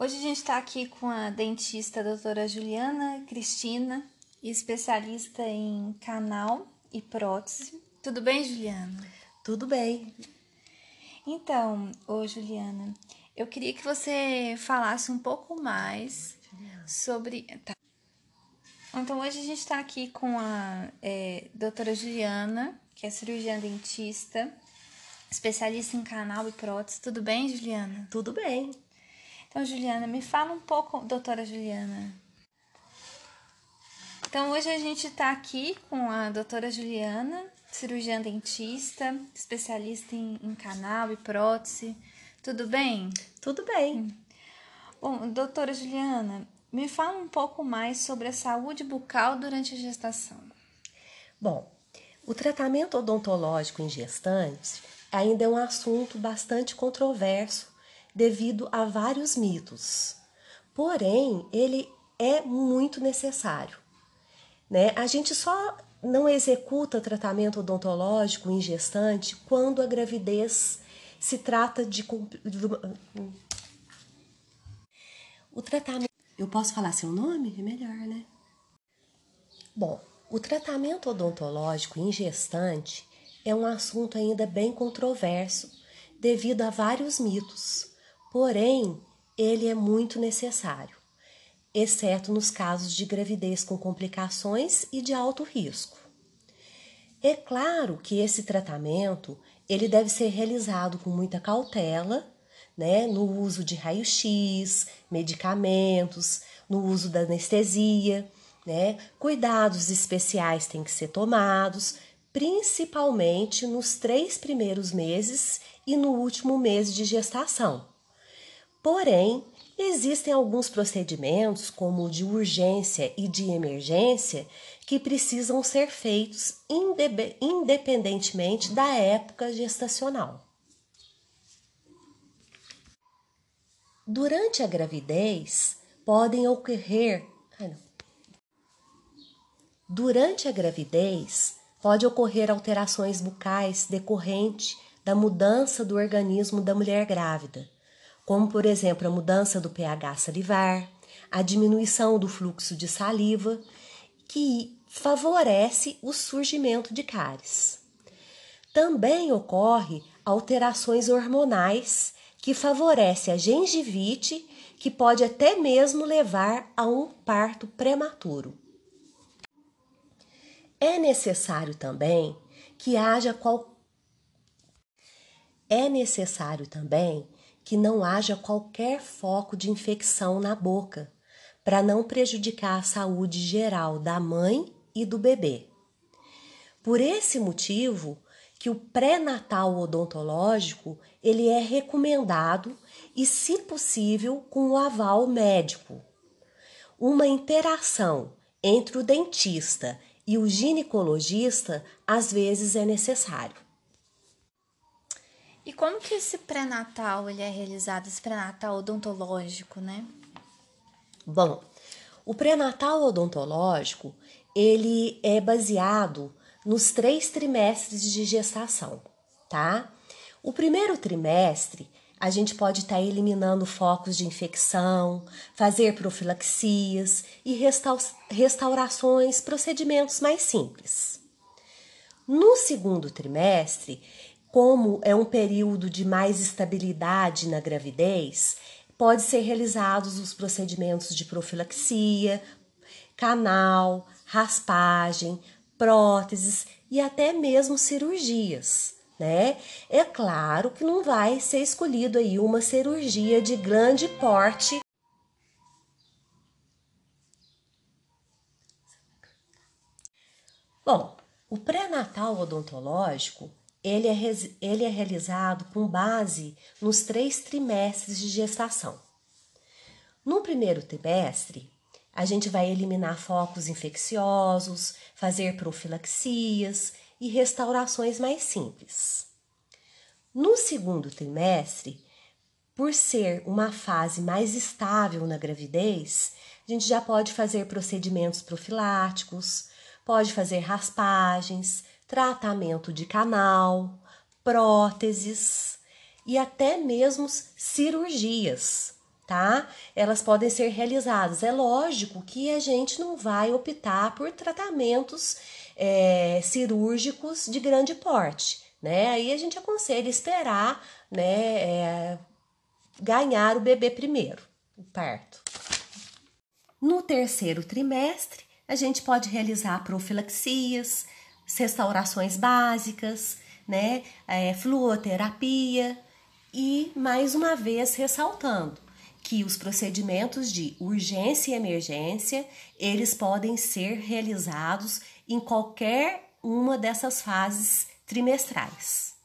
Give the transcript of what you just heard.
Hoje a gente está aqui com a dentista a doutora Juliana Cristina, especialista em canal e prótese. Tudo bem, Juliana? Tudo bem. Então, ô Juliana, eu queria que você falasse um pouco mais sobre. Tá. Então, hoje a gente está aqui com a é, doutora Juliana, que é cirurgiã dentista, especialista em canal e prótese. Tudo bem, Juliana? Tudo bem. Então, Juliana, me fala um pouco, doutora Juliana. Então, hoje a gente está aqui com a doutora Juliana, cirurgiã dentista, especialista em, em canal e prótese. Tudo bem? Tudo bem. Bom, doutora Juliana, me fala um pouco mais sobre a saúde bucal durante a gestação. Bom, o tratamento odontológico em gestantes ainda é um assunto bastante controverso devido a vários mitos. Porém, ele é muito necessário. Né? A gente só não executa tratamento odontológico em gestante quando a gravidez se trata de. O tratamento. Eu posso falar seu nome? É melhor, né? Bom, o tratamento odontológico em gestante é um assunto ainda bem controverso devido a vários mitos. Porém, ele é muito necessário, exceto nos casos de gravidez com complicações e de alto risco. É claro que esse tratamento ele deve ser realizado com muita cautela, né, no uso de raio-x, medicamentos, no uso da anestesia, né? Cuidados especiais têm que ser tomados, principalmente nos três primeiros meses e no último mês de gestação. Porém, existem alguns procedimentos, como o de urgência e de emergência, que precisam ser feitos independentemente da época gestacional. Durante a gravidez, podem ocorrer. Durante a gravidez, pode ocorrer alterações bucais decorrente da mudança do organismo da mulher grávida como por exemplo a mudança do pH salivar, a diminuição do fluxo de saliva, que favorece o surgimento de cáries. Também ocorre alterações hormonais que favorece a gengivite, que pode até mesmo levar a um parto prematuro. É necessário também que haja qual é necessário também que não haja qualquer foco de infecção na boca, para não prejudicar a saúde geral da mãe e do bebê. Por esse motivo, que o pré-natal odontológico ele é recomendado e, se possível, com o aval médico. Uma interação entre o dentista e o ginecologista às vezes é necessário. E como que esse pré-natal ele é realizado, esse pré-natal odontológico, né? Bom, o pré-natal odontológico ele é baseado nos três trimestres de gestação, tá? O primeiro trimestre a gente pode estar tá eliminando focos de infecção, fazer profilaxias e restaurações, procedimentos mais simples. No segundo trimestre, como é um período de mais estabilidade na gravidez, pode ser realizados os procedimentos de profilaxia, canal, raspagem, próteses e até mesmo cirurgias, né? É claro que não vai ser escolhido aí uma cirurgia de grande porte. Bom, o pré-natal odontológico ele é, ele é realizado com base nos três trimestres de gestação. No primeiro trimestre, a gente vai eliminar focos infecciosos, fazer profilaxias e restaurações mais simples. No segundo trimestre, por ser uma fase mais estável na gravidez, a gente já pode fazer procedimentos profiláticos, pode fazer raspagens, tratamento de canal, próteses e até mesmo cirurgias, tá? Elas podem ser realizadas. É lógico que a gente não vai optar por tratamentos é, cirúrgicos de grande porte, né? Aí a gente aconselha esperar, né, é, ganhar o bebê primeiro, o parto. No terceiro trimestre, a gente pode realizar profilaxias, restaurações básicas, né, é, fluoterapia e mais uma vez ressaltando que os procedimentos de urgência e emergência eles podem ser realizados em qualquer uma dessas fases trimestrais.